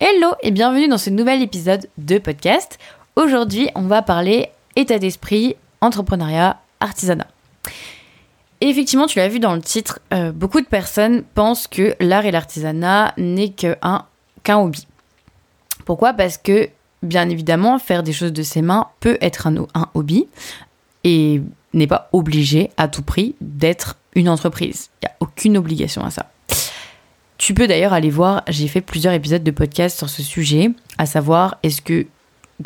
Hello et bienvenue dans ce nouvel épisode de podcast. Aujourd'hui, on va parler état d'esprit, entrepreneuriat, artisanat. Et effectivement, tu l'as vu dans le titre, euh, beaucoup de personnes pensent que l'art et l'artisanat n'est qu'un hobby. Pourquoi? Parce que, bien évidemment, faire des choses de ses mains peut être un, un hobby et n'est pas obligé à tout prix d'être une entreprise. Il n'y a aucune obligation à ça. Tu peux d'ailleurs aller voir, j'ai fait plusieurs épisodes de podcast sur ce sujet, à savoir est-ce que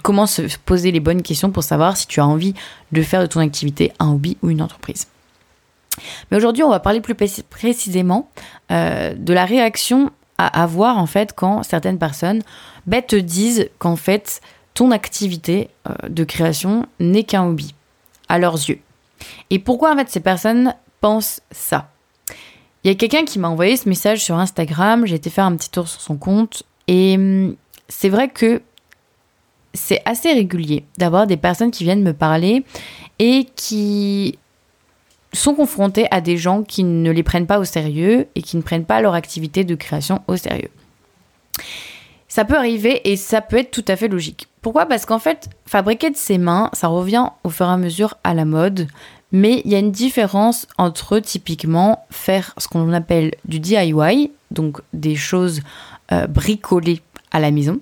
comment se poser les bonnes questions pour savoir si tu as envie de faire de ton activité un hobby ou une entreprise. Mais aujourd'hui, on va parler plus précisément euh, de la réaction à avoir en fait quand certaines personnes ben, te disent qu'en fait ton activité euh, de création n'est qu'un hobby à leurs yeux. Et pourquoi en fait ces personnes pensent ça? Il y a quelqu'un qui m'a envoyé ce message sur Instagram, j'ai été faire un petit tour sur son compte et hum, c'est vrai que c'est assez régulier d'avoir des personnes qui viennent me parler et qui sont confrontés à des gens qui ne les prennent pas au sérieux et qui ne prennent pas leur activité de création au sérieux. Ça peut arriver et ça peut être tout à fait logique. Pourquoi? Parce qu'en fait, fabriquer de ses mains, ça revient au fur et à mesure à la mode, mais il y a une différence entre typiquement faire ce qu'on appelle du DIY, donc des choses euh, bricolées à la maison,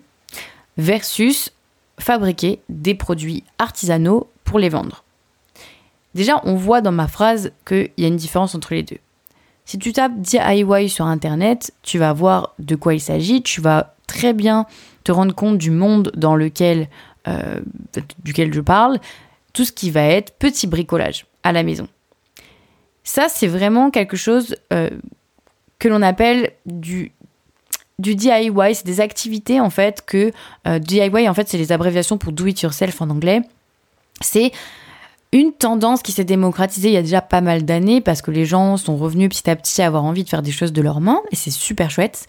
versus fabriquer des produits artisanaux pour les vendre. Déjà, on voit dans ma phrase qu'il y a une différence entre les deux. Si tu tapes DIY sur Internet, tu vas voir de quoi il s'agit, tu vas très bien te rendre compte du monde dans lequel, euh, duquel je parle, tout ce qui va être petit bricolage à la maison. Ça, c'est vraiment quelque chose euh, que l'on appelle du, du DIY. C'est des activités, en fait, que... Euh, DIY, en fait, c'est les abréviations pour Do It Yourself en anglais. C'est une tendance qui s'est démocratisée il y a déjà pas mal d'années parce que les gens sont revenus petit à petit à avoir envie de faire des choses de leurs mains et c'est super chouette.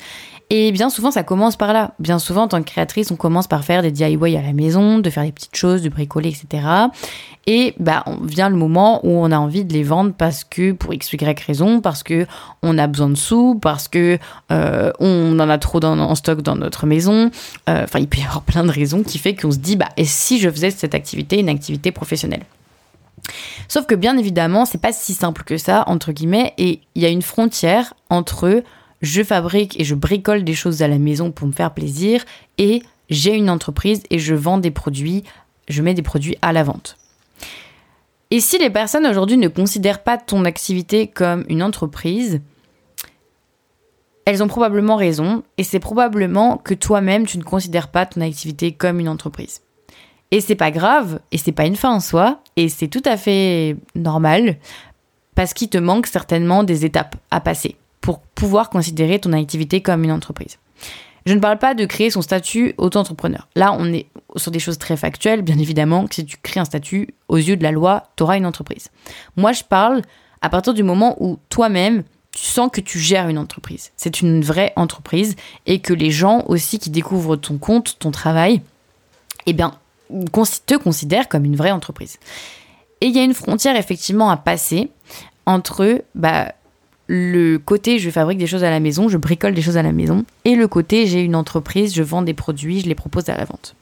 Et bien souvent, ça commence par là. Bien souvent, en tant que créatrice, on commence par faire des DIY à la maison, de faire des petites choses, de bricoler, etc. Et bah, vient le moment où on a envie de les vendre parce que, pour x, y raison, parce que on a besoin de sous, parce que euh, on en a trop en stock dans notre maison. Euh, enfin, il peut y avoir plein de raisons qui fait qu'on se dit, bah, et si je faisais cette activité une activité professionnelle? Sauf que bien évidemment, c'est pas si simple que ça, entre guillemets, et il y a une frontière entre je fabrique et je bricole des choses à la maison pour me faire plaisir et j'ai une entreprise et je vends des produits, je mets des produits à la vente. Et si les personnes aujourd'hui ne considèrent pas ton activité comme une entreprise, elles ont probablement raison et c'est probablement que toi-même tu ne considères pas ton activité comme une entreprise. Et c'est pas grave, et c'est pas une fin en soi, et c'est tout à fait normal, parce qu'il te manque certainement des étapes à passer pour pouvoir considérer ton activité comme une entreprise. Je ne parle pas de créer son statut auto-entrepreneur. Là, on est sur des choses très factuelles, bien évidemment, que si tu crées un statut, aux yeux de la loi, tu auras une entreprise. Moi, je parle à partir du moment où toi-même, tu sens que tu gères une entreprise. C'est une vraie entreprise et que les gens aussi qui découvrent ton compte, ton travail, eh bien, te considère comme une vraie entreprise. Et il y a une frontière effectivement à passer entre bah, le côté je fabrique des choses à la maison, je bricole des choses à la maison, et le côté j'ai une entreprise, je vends des produits, je les propose à la vente.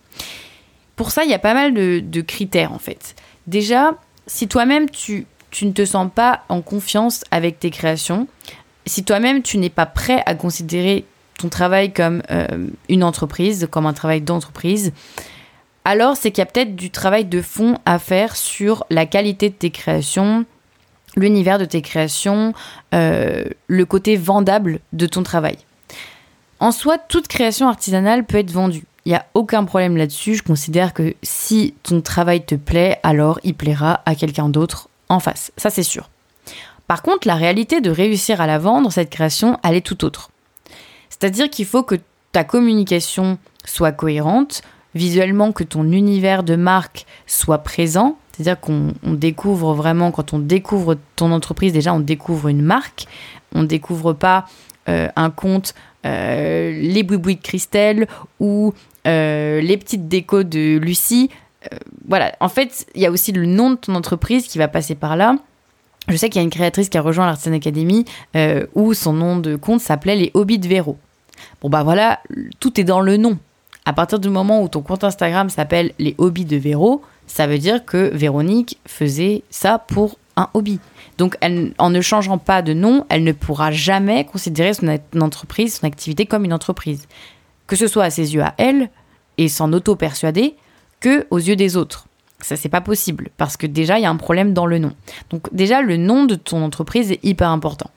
Pour ça, il y a pas mal de, critères en fait. Déjà, si toi-même tu, ne te sens pas en confiance avec tes créations, si toi-même tu n'es pas prêt à considérer ton travail comme euh, une entreprise, comme un travail d'entreprise, alors c'est qu'il y a peut-être du travail de fond à faire sur la qualité de tes créations, l'univers de tes créations, euh, le côté vendable de ton travail. En soi, toute création artisanale peut être vendue. Il n'y a aucun problème là-dessus. Je considère que si ton travail te plaît, alors il plaira à quelqu'un d'autre en face. Ça, c'est sûr. Par contre, la réalité de réussir à la vendre, cette création, elle est tout autre. C'est-à-dire qu'il faut que ta communication soit cohérente, visuellement que ton univers de marque soit présent. C'est-à-dire qu'on découvre vraiment, quand on découvre ton entreprise, déjà on découvre une marque. On ne découvre pas euh, un compte euh, les boubouis de Christelle ou euh, les petites décos de Lucie. voilà, en fait, il y a aussi le nom de ton entreprise qui va passer par là. Je sais qu'il y a une créatrice qui a rejoint l'Artisan Academy où son nom de compte s'appelait les Hobbies de Véro. Bon bah voilà, tout est dans le nom. À partir du moment où ton compte Instagram s'appelle les hobbies de Véro, ça veut dire que Véronique faisait ça pour un hobby. Donc en ne changeant pas de nom, elle ne pourra jamais considérer son entreprise, son activité comme une entreprise. Que ce soit à ses yeux à elle, et s'en auto-persuader, que aux yeux des autres. Ça, c'est pas possible parce que déjà, il y a un problème dans le nom. Donc, déjà, le nom de ton entreprise est hyper important.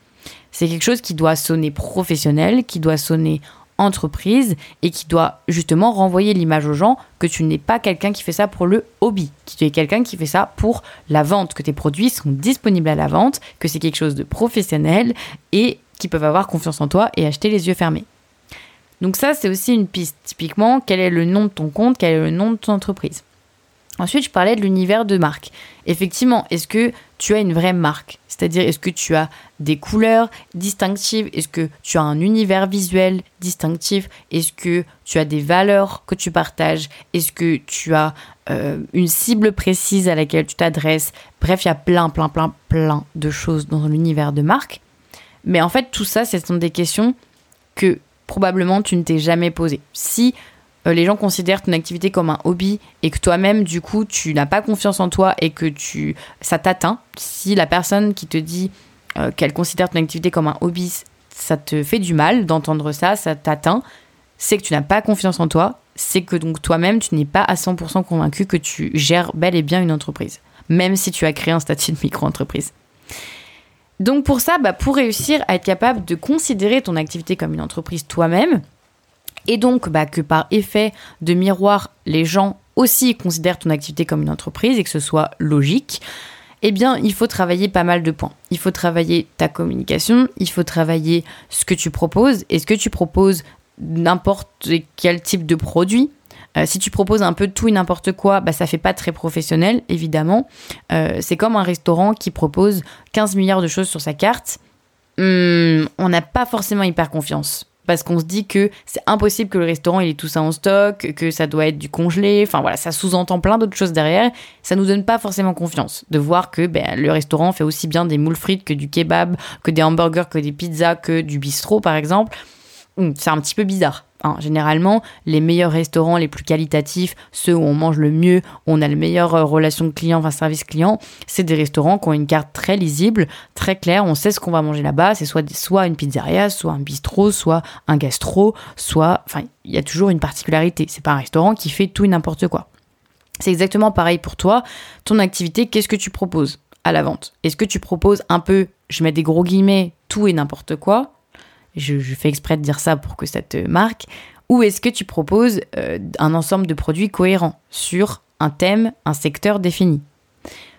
C'est quelque chose qui doit sonner professionnel, qui doit sonner entreprise et qui doit justement renvoyer l'image aux gens que tu n'es pas quelqu'un qui fait ça pour le hobby, que tu es quelqu'un qui fait ça pour la vente, que tes produits sont disponibles à la vente, que c'est quelque chose de professionnel et qui peuvent avoir confiance en toi et acheter les yeux fermés. Donc ça, c'est aussi une piste. Typiquement, quel est le nom de ton compte, quel est le nom de ton entreprise? Ensuite, je parlais de l'univers de marque. Effectivement, est-ce que tu as une vraie marque? C'est-à-dire, est-ce que tu as des couleurs distinctives? Est-ce que tu as un univers visuel distinctif? Est-ce que tu as des valeurs que tu partages? Est-ce que tu as euh, une cible précise à laquelle tu t'adresses? Bref, il y a plein, plein, plein, plein de choses dans l'univers de marque. Mais en fait, tout ça, ce sont des questions que probablement tu ne t'es jamais posées. Si les gens considèrent ton activité comme un hobby et que toi-même, du coup, tu n'as pas confiance en toi et que tu, ça t'atteint, si la personne qui te dit euh, qu'elle considère ton activité comme un hobby, ça te fait du mal d'entendre ça, ça t'atteint, c'est que tu n'as pas confiance en toi, c'est que donc toi-même, tu n'es pas à 100% convaincu que tu gères bel et bien une entreprise, même si tu as créé un statut de micro-entreprise. Donc pour ça, bah, pour réussir à être capable de considérer ton activité comme une entreprise toi-même, et donc bah, que par effet de miroir, les gens aussi considèrent ton activité comme une entreprise et que ce soit logique, eh bien, il faut travailler pas mal de points. Il faut travailler ta communication, il faut travailler ce que tu proposes. Est-ce que tu proposes n'importe quel type de produit euh, si tu proposes un peu tout et n'importe quoi, bah, ça fait pas très professionnel, évidemment. Euh, c'est comme un restaurant qui propose 15 milliards de choses sur sa carte. Hmm, on n'a pas forcément hyper confiance parce qu'on se dit que c'est impossible que le restaurant il ait tout ça en stock, que ça doit être du congelé, enfin voilà, ça sous-entend plein d'autres choses derrière. Ça nous donne pas forcément confiance de voir que ben, le restaurant fait aussi bien des moules frites que du kebab, que des hamburgers, que des pizzas, que du bistrot par exemple. Hum, c'est un petit peu bizarre. Hein. Généralement, les meilleurs restaurants, les plus qualitatifs, ceux où on mange le mieux, où on a la meilleure euh, relation client, enfin service client, c'est des restaurants qui ont une carte très lisible, très claire. On sait ce qu'on va manger là-bas. C'est soit, soit une pizzeria, soit un bistrot, soit un gastro, soit. Enfin, il y a toujours une particularité. C'est pas un restaurant qui fait tout et n'importe quoi. C'est exactement pareil pour toi. Ton activité, qu'est-ce que tu proposes à la vente? Est-ce que tu proposes un peu, je mets des gros guillemets, tout et n'importe quoi? Je, fais exprès de dire ça pour que ça te marque, ou est-ce que tu proposes euh, un ensemble de produits cohérents sur un thème, un secteur défini?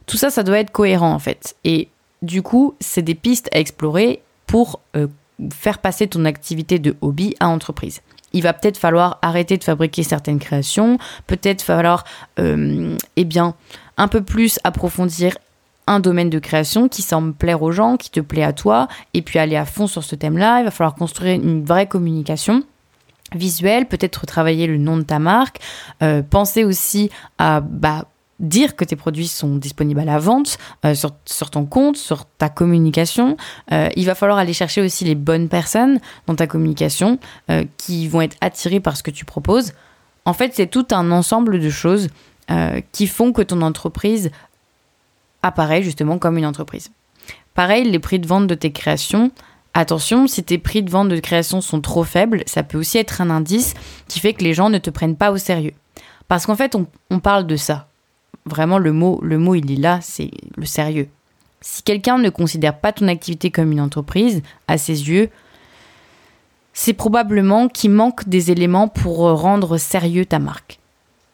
Tout ça, ça doit être cohérent en fait. Et du coup, c'est des pistes à explorer pour euh, faire passer ton activité de hobby à entreprise. Il va peut-être falloir arrêter de fabriquer certaines créations, peut-être falloir, euh, eh bien, un peu plus approfondir un domaine de création qui semble plaire aux gens, qui te plaît à toi, et puis aller à fond sur ce thème-là. Il va falloir construire une vraie communication visuelle, peut-être travailler le nom de ta marque, euh, penser aussi à bah, dire que tes produits sont disponibles à la vente euh, sur, ton compte, sur ta communication. Euh, il va falloir aller chercher aussi les bonnes personnes dans ta communication qui vont être attirées par ce que tu proposes. En fait, c'est tout un ensemble de choses qui font que ton entreprise apparaît justement comme une entreprise. Pareil, les prix de vente de tes créations. Attention, si tes prix de vente de création sont trop faibles, ça peut aussi être un indice qui fait que les gens ne te prennent pas au sérieux. Parce qu'en fait, on, parle de ça. Vraiment, le mot, le mot, il est là, c'est le sérieux. Si quelqu'un ne considère pas ton activité comme une entreprise, à ses yeux, c'est probablement qu'il manque des éléments pour rendre sérieux ta marque.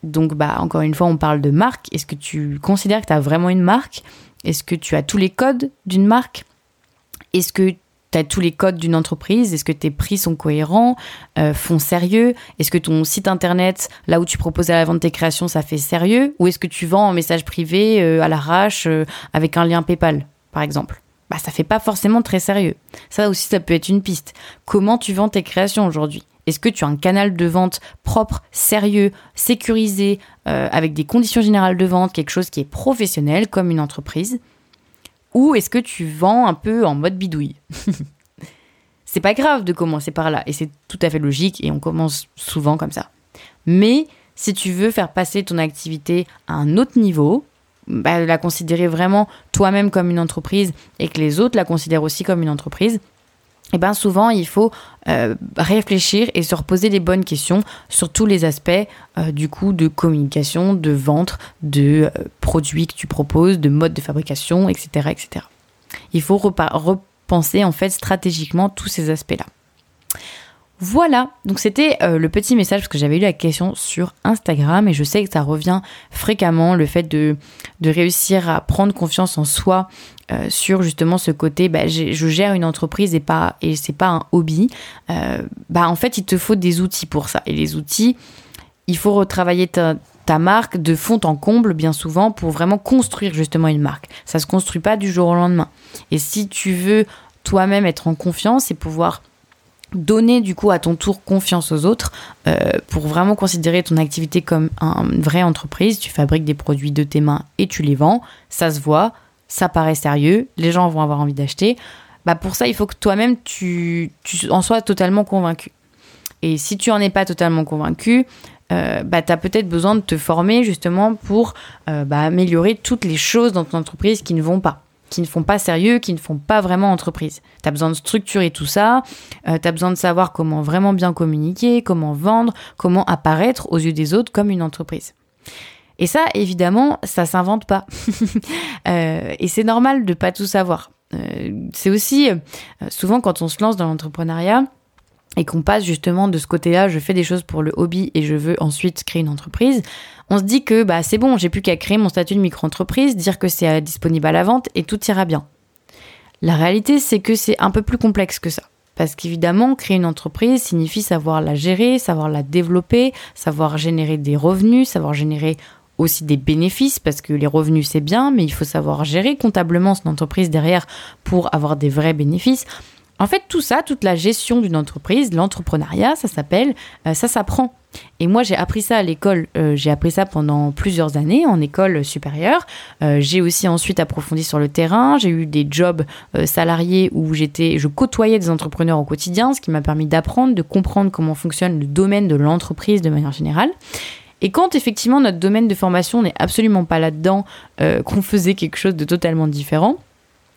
Donc, bah, encore une fois, on parle de marque. Est-ce que tu considères que tu as vraiment une marque? Est-ce que tu as tous les codes d'une marque? Est-ce que tu as tous les codes d'une entreprise? Est-ce que tes prix sont cohérents euh, Font sérieux? Est-ce que ton site internet, là où tu proposes à la vente tes créations, ça fait sérieux? Ou est-ce que tu vends en message privé euh, à l'arrache euh, avec un lien PayPal, par exemple? Bah, ça fait pas forcément très sérieux. Ça aussi, ça peut être une piste. Comment tu vends tes créations aujourd'hui? Est-ce que tu as un canal de vente propre, sérieux, sécurisé, euh, avec des conditions générales de vente, quelque chose qui est professionnel comme une entreprise? Ou est-ce que tu vends un peu en mode bidouille? C'est pas grave de commencer par là et c'est tout à fait logique et on commence souvent comme ça. Mais si tu veux faire passer ton activité à un autre niveau, bah, la considérer vraiment toi-même comme une entreprise et que les autres la considèrent aussi comme une entreprise, et eh bien souvent il faut euh, réfléchir et se reposer les bonnes questions sur tous les aspects euh, du coup de communication, de vente, de euh, produits que tu proposes, de mode de fabrication, etc. etc. Il faut repenser en fait stratégiquement tous ces aspects-là. Voilà, donc c'était le petit message parce que j'avais eu la question sur Instagram et je sais que ça revient fréquemment, le fait de, de réussir à prendre confiance en soi euh, sur justement ce côté, bah, je gère une entreprise et pas et c'est pas un hobby. Euh, bah en fait, il te faut des outils pour ça. Et les outils, il faut retravailler ta, marque de fond en comble bien souvent pour vraiment construire justement une marque. Ça se construit pas du jour au lendemain. Et si tu veux toi-même être en confiance et pouvoir donner du coup à ton tour confiance aux autres euh, pour vraiment considérer ton activité comme une vraie entreprise. Tu fabriques des produits de tes mains et tu les vends, ça se voit, ça paraît sérieux, les gens vont avoir envie d'acheter. Bah pour ça, il faut que toi-même tu, en sois totalement convaincu. Et si tu en es pas totalement convaincu, euh, bah, tu as peut-être besoin de te former justement pour euh, bah, améliorer toutes les choses dans ton entreprise qui ne vont pas, qui ne font pas sérieux, qui ne font pas vraiment entreprise. Tu as besoin de structurer tout ça, euh, tu as besoin de savoir comment vraiment bien communiquer, comment vendre, comment apparaître aux yeux des autres comme une entreprise. Et ça, évidemment, ça s'invente pas. Euh, et c'est normal de pas tout savoir. Euh, c'est aussi euh, souvent quand on se lance dans l'entrepreneuriat et qu'on passe justement de ce côté-là, je fais des choses pour le hobby et je veux ensuite créer une entreprise, on se dit que bah c'est bon, j'ai plus qu'à créer mon statut de micro-entreprise, dire que c'est disponible à la vente et tout ira bien. La réalité, c'est que c'est un peu plus complexe que ça. Parce qu'évidemment, créer une entreprise signifie savoir la gérer, savoir la développer, savoir générer des revenus, savoir générer aussi des bénéfices parce que les revenus c'est bien, mais il faut savoir gérer comptablement son entreprise derrière pour avoir des vrais bénéfices. En fait, tout ça, toute la gestion d'une entreprise, l'entrepreneuriat, ça s'appelle, euh, ça s'apprend. Et moi, j'ai appris ça à l'école. Euh, j'ai appris ça pendant plusieurs années en école supérieure. Euh, j'ai aussi ensuite approfondi sur le terrain. J'ai eu des jobs salariés où j'étais, je côtoyais des entrepreneurs au quotidien, ce qui m'a permis d'apprendre, de comprendre comment fonctionne le domaine de l'entreprise de manière générale. Et quand effectivement notre domaine de formation n'est absolument pas là-dedans, qu'on faisait quelque chose de totalement différent,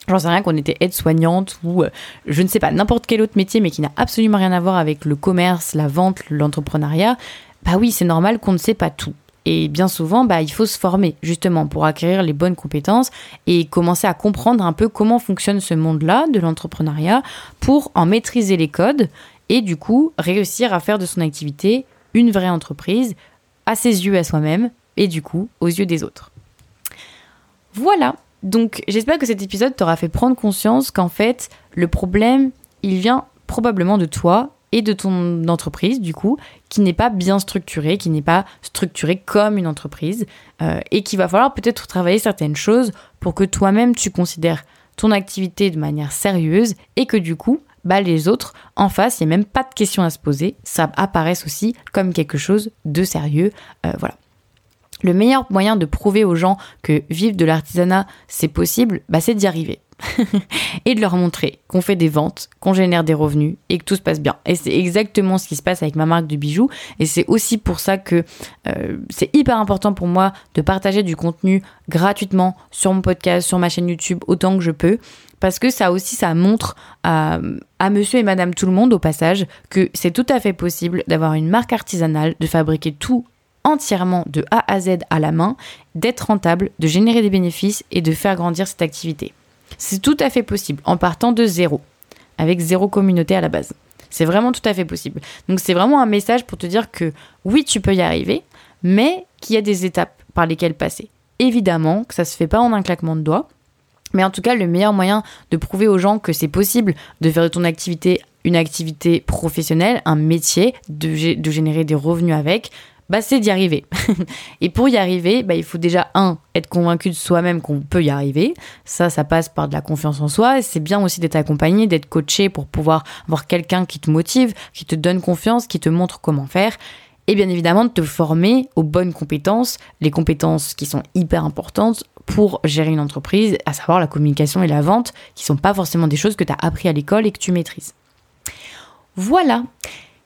J'en sais rien qu'on était aide-soignante ou euh, je ne sais pas, n'importe quel autre métier mais qui n'a absolument rien à voir avec le commerce, la vente, l'entrepreneuriat, bah oui, c'est normal qu'on ne sait pas tout. Et bien souvent, bah, il faut se former justement pour acquérir les bonnes compétences et commencer à comprendre un peu comment fonctionne ce monde-là de l'entrepreneuriat pour en maîtriser les codes et du coup réussir à faire de son activité une vraie entreprise à ses yeux à soi-même et du coup aux yeux des autres. Voilà, donc j'espère que cet épisode t'aura fait prendre conscience qu'en fait le problème il vient probablement de toi et de ton entreprise du coup qui n'est pas bien structurée, qui n'est pas structurée comme une entreprise euh, et qu'il va falloir peut-être travailler certaines choses pour que toi-même tu considères ton activité de manière sérieuse et que du coup bah, les autres en face, il n'y a même pas de questions à se poser, ça apparaisse aussi comme quelque chose de sérieux. Euh, voilà. Le meilleur moyen de prouver aux gens que vivre de l'artisanat, c'est possible, bah, c'est d'y arriver. et de leur montrer qu'on fait des ventes, qu'on génère des revenus et que tout se passe bien. Et c'est exactement ce qui se passe avec ma marque de bijoux. Et c'est aussi pour ça que euh, c'est hyper important pour moi de partager du contenu gratuitement sur mon podcast, sur ma chaîne YouTube, autant que je peux parce que ça aussi, ça montre à, monsieur et madame tout le monde au passage que c'est tout à fait possible d'avoir une marque artisanale, de fabriquer tout entièrement de A à Z à la main, d'être rentable, de générer des bénéfices et de faire grandir cette activité. C'est tout à fait possible en partant de zéro, avec zéro communauté à la base. C'est vraiment tout à fait possible. Donc c'est vraiment un message pour te dire que oui, tu peux y arriver, mais qu'il y a des étapes par lesquelles passer. Évidemment que ça se fait pas en un claquement de doigts, mais en tout cas, le meilleur moyen de prouver aux gens que c'est possible de faire de ton activité une activité professionnelle, un métier, de, de générer des revenus avec, bah, c'est d'y arriver. et pour y arriver, bah, il faut déjà, un, être convaincu de soi-même qu'on peut y arriver. Ça, ça passe par de la confiance en soi. C'est bien aussi d'être accompagné, d'être coaché pour pouvoir avoir quelqu'un qui te motive, qui te donne confiance, qui te montre comment faire et bien évidemment de te former aux bonnes compétences, les compétences qui sont hyper importantes pour gérer une entreprise, à savoir la communication et la vente, qui sont pas forcément des choses que tu as appris à l'école et que tu maîtrises. Voilà.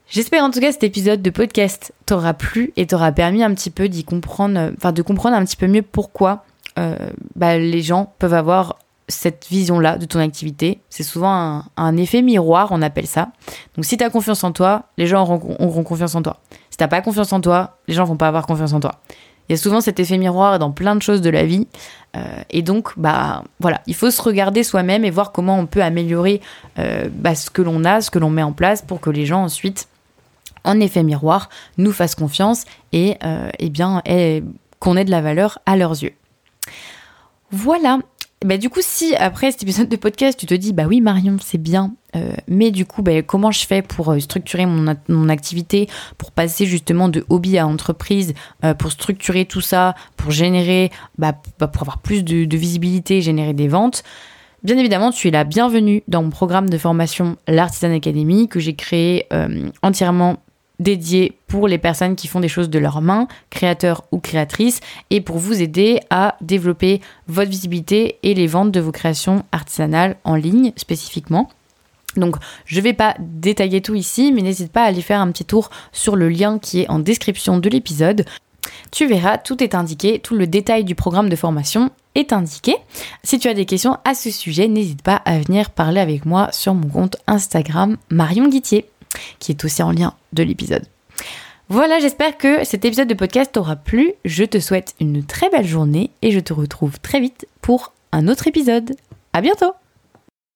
J'espère en tout cas cet épisode de podcast t'aura plu et t'aura permis un petit peu d'y comprendre, enfin de comprendre un petit peu mieux pourquoi euh, bah, les gens peuvent avoir cette vision-là de ton activité. C'est souvent un, effet miroir, on appelle ça. Donc si tu as confiance en toi, les gens auront, confiance en toi. Si t'as pas confiance en toi, les gens vont pas avoir confiance en toi. Il y a souvent cet effet miroir dans plein de choses de la vie. Euh, et donc, bah voilà, il faut se regarder soi-même et voir comment on peut améliorer euh, bah, ce que l'on a, ce que l'on met en place pour que les gens ensuite, en effet miroir, nous fassent confiance et, eh bien, qu'on ait de la valeur à leurs yeux. Voilà. Bah, du coup, si après cet épisode de podcast, tu te dis, bah oui, Marion, c'est bien, euh, mais du coup, bah, comment je fais pour euh, structurer mon, activité, pour passer justement de hobby à entreprise, euh, pour structurer tout ça, pour générer, bah, bah, pour avoir plus de, de visibilité, générer des ventes? Bien évidemment, tu es la bienvenue dans mon programme de formation l'Artisan Academy que j'ai créé entièrement dédié pour les personnes qui font des choses de leurs mains, créateurs ou créatrices, et pour vous aider à développer votre visibilité et les ventes de vos créations artisanales en ligne spécifiquement. Donc je ne vais pas détailler tout ici, mais n'hésite pas à aller faire un petit tour sur le lien qui est en description de l'épisode. Tu verras, tout est indiqué, tout le détail du programme de formation est indiqué. Si tu as des questions à ce sujet, n'hésite pas à venir parler avec moi sur mon compte Instagram Marion Guitier qui est aussi en lien de l'épisode. Voilà, j'espère que cet épisode de podcast t'aura plu. Je te souhaite une très belle journée et je te retrouve très vite pour un autre épisode. À bientôt!